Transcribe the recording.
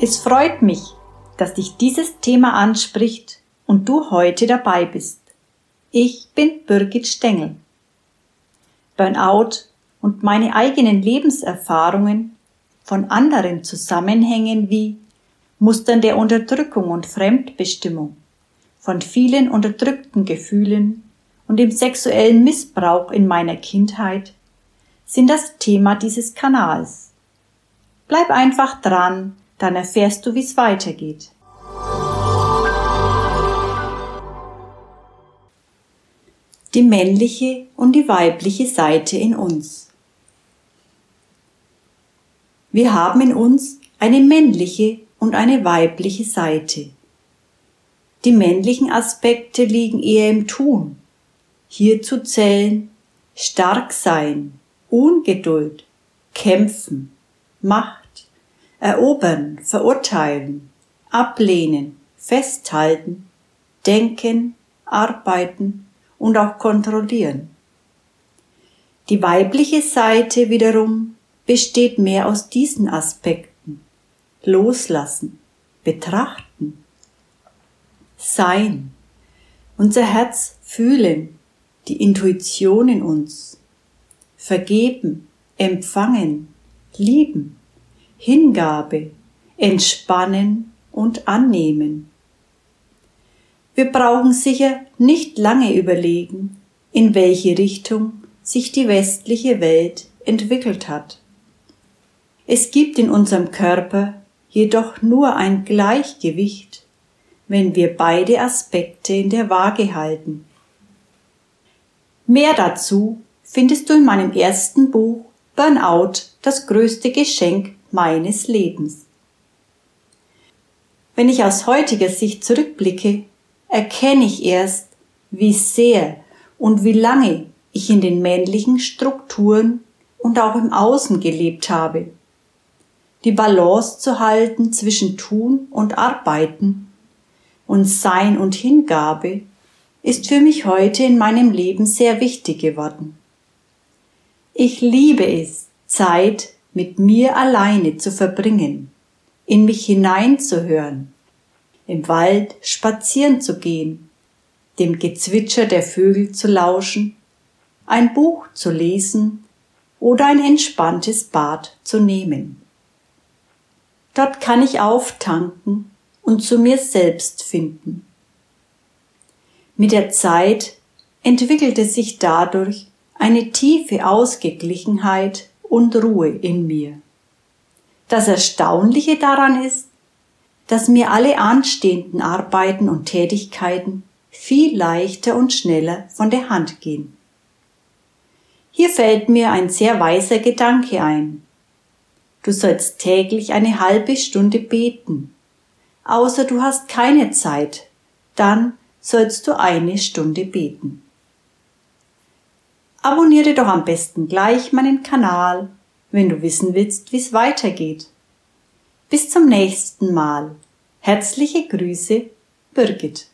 Es freut mich, dass dich dieses Thema anspricht und du heute dabei bist. Ich bin Birgit Stengel. Burnout und meine eigenen Lebenserfahrungen von anderen Zusammenhängen wie Mustern der Unterdrückung und Fremdbestimmung, von vielen unterdrückten Gefühlen und dem sexuellen Missbrauch in meiner Kindheit sind das Thema dieses Kanals. Bleib einfach dran, dann erfährst du, wie es weitergeht. Die männliche und die weibliche Seite in uns. Wir haben in uns eine männliche und eine weibliche Seite. Die männlichen Aspekte liegen eher im Tun. Hierzu zählen stark sein, Ungeduld, kämpfen, Macht, erobern, verurteilen, ablehnen, festhalten, denken, arbeiten und auch kontrollieren. Die weibliche Seite wiederum besteht mehr aus diesen Aspekten. Loslassen, betrachten, sein, unser Herz fühlen, die Intuition in uns, vergeben, empfangen, lieben, Hingabe, entspannen und annehmen. Wir brauchen sicher nicht lange überlegen, in welche Richtung sich die westliche Welt entwickelt hat. Es gibt in unserem Körper jedoch nur ein Gleichgewicht, wenn wir beide Aspekte in der Waage halten. Mehr dazu findest du in meinem ersten Buch Burnout, das größte Geschenk meines Lebens. Wenn ich aus heutiger Sicht zurückblicke, erkenne ich erst, wie sehr und wie lange ich in den männlichen Strukturen und auch im Außen gelebt habe. Die Balance zu halten zwischen Tun und Arbeiten und Sein und Hingabe ist für mich heute in meinem Leben sehr wichtig geworden. Ich liebe es, Zeit mit mir alleine zu verbringen, in mich hineinzuhören, im Wald spazieren zu gehen, dem Gezwitscher der Vögel zu lauschen, ein Buch zu lesen oder ein entspanntes Bad zu nehmen. Dort kann ich auftanken und zu mir selbst finden. Mit der Zeit entwickelte sich dadurch eine tiefe Ausgeglichenheit und Ruhe in mir. Das Erstaunliche daran ist, dass mir alle anstehenden Arbeiten und Tätigkeiten viel leichter und schneller von der Hand gehen. Hier fällt mir ein sehr weiser Gedanke ein. Du sollst täglich eine halbe Stunde beten. Außer du hast keine Zeit, dann sollst du eine Stunde beten. Abonniere doch am besten gleich meinen Kanal, wenn du wissen willst, wie es weitergeht. Bis zum nächsten Mal. Herzliche Grüße, Birgit.